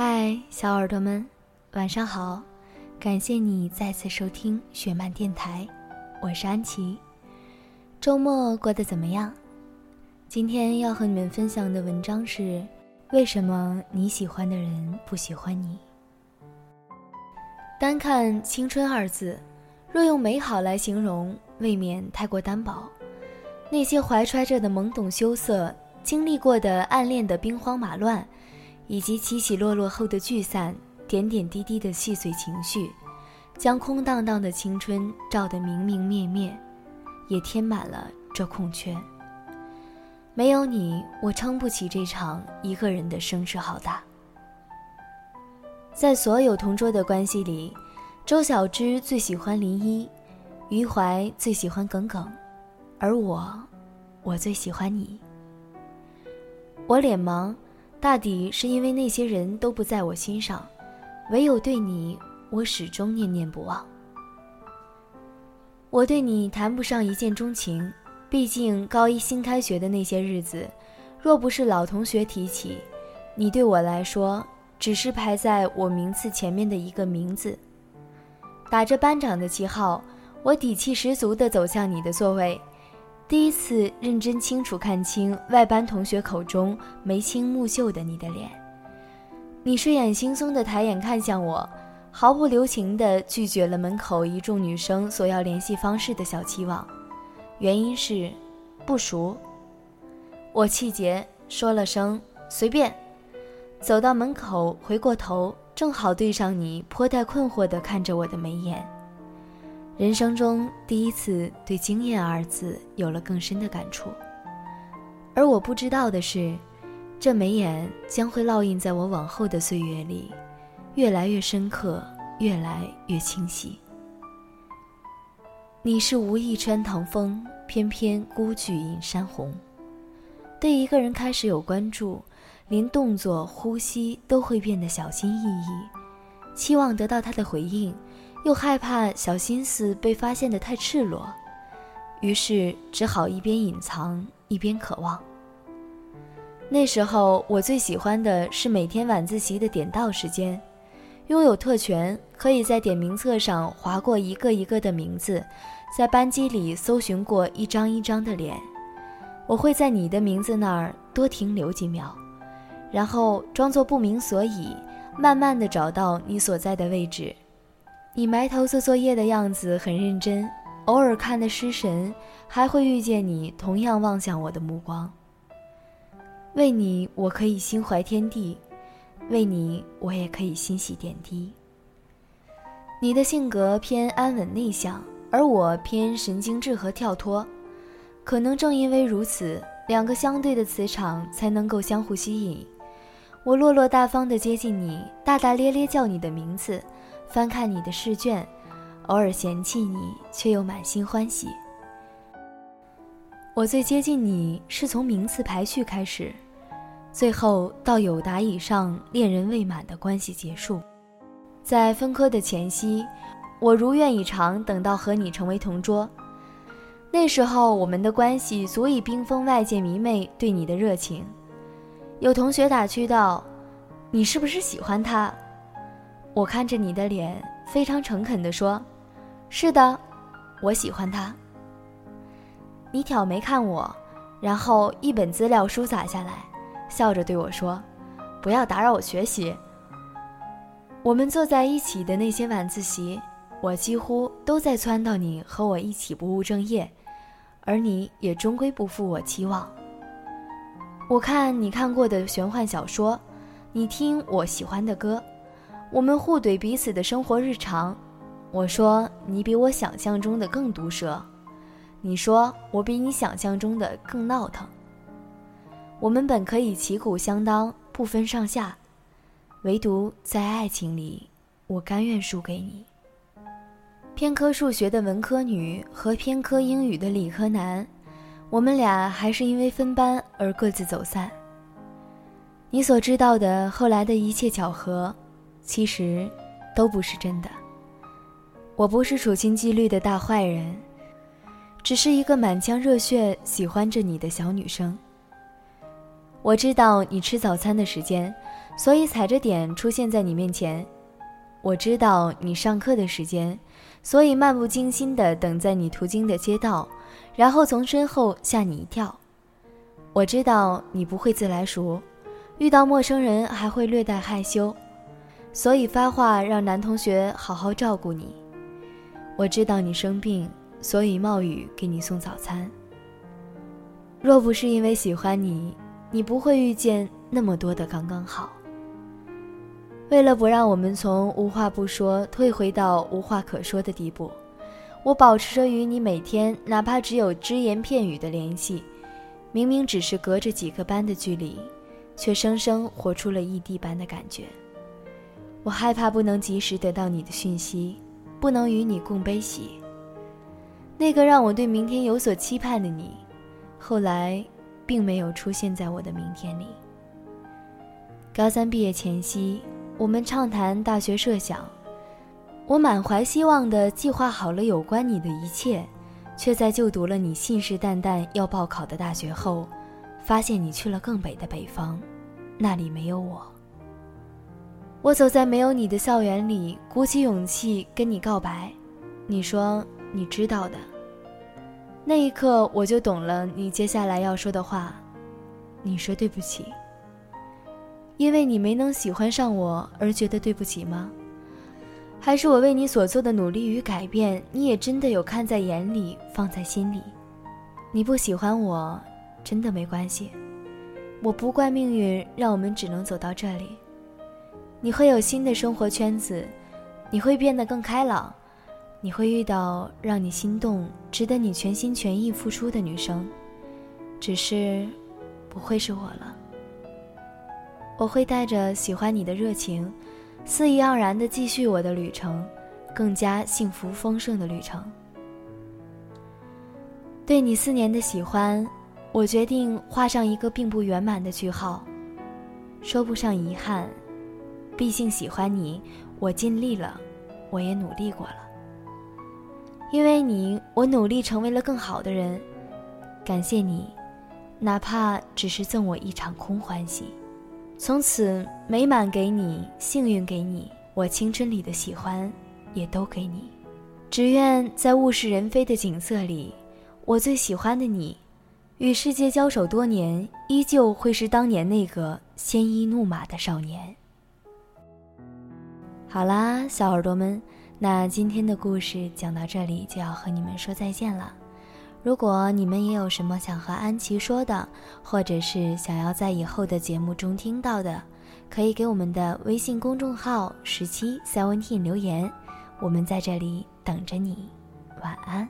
嗨，小耳朵们，晚上好！感谢你再次收听雪漫电台，我是安琪。周末过得怎么样？今天要和你们分享的文章是：为什么你喜欢的人不喜欢你？单看“青春”二字，若用美好来形容，未免太过单薄。那些怀揣着的懵懂羞涩，经历过的暗恋的兵荒马乱。以及起起落落后的聚散，点点滴滴的细碎情绪，将空荡荡的青春照得明明灭灭，也填满了这空缺。没有你，我撑不起这场一个人的声势浩大。在所有同桌的关系里，周小栀最喜欢林一，余淮最喜欢耿耿，而我，我最喜欢你。我脸盲。大抵是因为那些人都不在我心上，唯有对你，我始终念念不忘。我对你谈不上一见钟情，毕竟高一新开学的那些日子，若不是老同学提起，你对我来说只是排在我名次前面的一个名字。打着班长的旗号，我底气十足地走向你的座位。第一次认真清楚看清外班同学口中眉清目秀的你的脸，你睡眼惺忪的抬眼看向我，毫不留情地拒绝了门口一众女生索要联系方式的小期望，原因是不熟。我气结，说了声随便，走到门口，回过头，正好对上你颇带困惑地看着我的眉眼。人生中第一次对“惊艳”二字有了更深的感触，而我不知道的是，这眉眼将会烙印在我往后的岁月里，越来越深刻，越来越清晰。你是无意穿堂风，偏偏孤举引山红。对一个人开始有关注，连动作、呼吸都会变得小心翼翼，期望得到他的回应。又害怕小心思被发现的太赤裸，于是只好一边隐藏一边渴望。那时候我最喜欢的是每天晚自习的点到时间，拥有特权，可以在点名册上划过一个一个的名字，在班级里搜寻过一张一张的脸。我会在你的名字那儿多停留几秒，然后装作不明所以，慢慢的找到你所在的位置。你埋头做作业的样子很认真，偶尔看的失神，还会遇见你同样望向我的目光。为你，我可以心怀天地；为你，我也可以欣喜点滴。你的性格偏安稳内向，而我偏神经质和跳脱。可能正因为如此，两个相对的磁场才能够相互吸引。我落落大方地接近你，大大咧咧叫你的名字。翻看你的试卷，偶尔嫌弃你，却又满心欢喜。我最接近你是从名次排序开始，最后到有达以上恋人未满的关系结束。在分科的前夕，我如愿以偿等到和你成为同桌。那时候我们的关系足以冰封外界迷妹对你的热情。有同学打趣道：“你是不是喜欢他？”我看着你的脸，非常诚恳地说：“是的，我喜欢他。”你挑眉看我，然后一本资料书砸下来，笑着对我说：“不要打扰我学习。”我们坐在一起的那些晚自习，我几乎都在撺掇你和我一起不务正业，而你也终归不负我期望。我看你看过的玄幻小说，你听我喜欢的歌。我们互怼彼此的生活日常，我说你比我想象中的更毒舌，你说我比你想象中的更闹腾。我们本可以旗鼓相当，不分上下，唯独在爱情里，我甘愿输给你。偏科数学的文科女和偏科英语的理科男，我们俩还是因为分班而各自走散。你所知道的后来的一切巧合。其实，都不是真的。我不是处心积虑的大坏人，只是一个满腔热血喜欢着你的小女生。我知道你吃早餐的时间，所以踩着点出现在你面前。我知道你上课的时间，所以漫不经心地等在你途经的街道，然后从身后吓你一跳。我知道你不会自来熟，遇到陌生人还会略带害羞，所以发话让男同学好好照顾你。我知道你生病，所以冒雨给你送早餐。若不是因为喜欢你，你不会遇见那么多的刚刚好。为了不让我们从无话不说退回到无话可说的地步，我保持着与你每天哪怕只有只言片语的联系。明明只是隔着几个班的距离，却生生活出了异地般的感觉。我害怕不能及时得到你的讯息，不能与你共悲喜。那个让我对明天有所期盼的你，后来并没有出现在我的明天里。高三毕业前夕，我们畅谈大学设想，我满怀希望的计划好了有关你的一切。却在就读了你信誓旦旦要报考的大学后，发现你去了更北的北方，那里没有我。我走在没有你的校园里，鼓起勇气跟你告白，你说你知道的。那一刻我就懂了你接下来要说的话，你说对不起，因为你没能喜欢上我而觉得对不起吗？还是我为你所做的努力与改变，你也真的有看在眼里，放在心里。你不喜欢我，真的没关系。我不怪命运，让我们只能走到这里。你会有新的生活圈子，你会变得更开朗，你会遇到让你心动、值得你全心全意付出的女生，只是不会是我了。我会带着喜欢你的热情。肆意盎然地继续我的旅程，更加幸福丰盛的旅程。对你四年的喜欢，我决定画上一个并不圆满的句号，说不上遗憾。毕竟喜欢你，我尽力了，我也努力过了。因为你，我努力成为了更好的人。感谢你，哪怕只是赠我一场空欢喜。从此美满给你，幸运给你，我青春里的喜欢，也都给你。只愿在物是人非的景色里，我最喜欢的你，与世界交手多年，依旧会是当年那个鲜衣怒马的少年。好啦，小耳朵们，那今天的故事讲到这里，就要和你们说再见了。如果你们也有什么想和安琪说的，或者是想要在以后的节目中听到的，可以给我们的微信公众号“十七 seventeen” 留言，我们在这里等着你。晚安。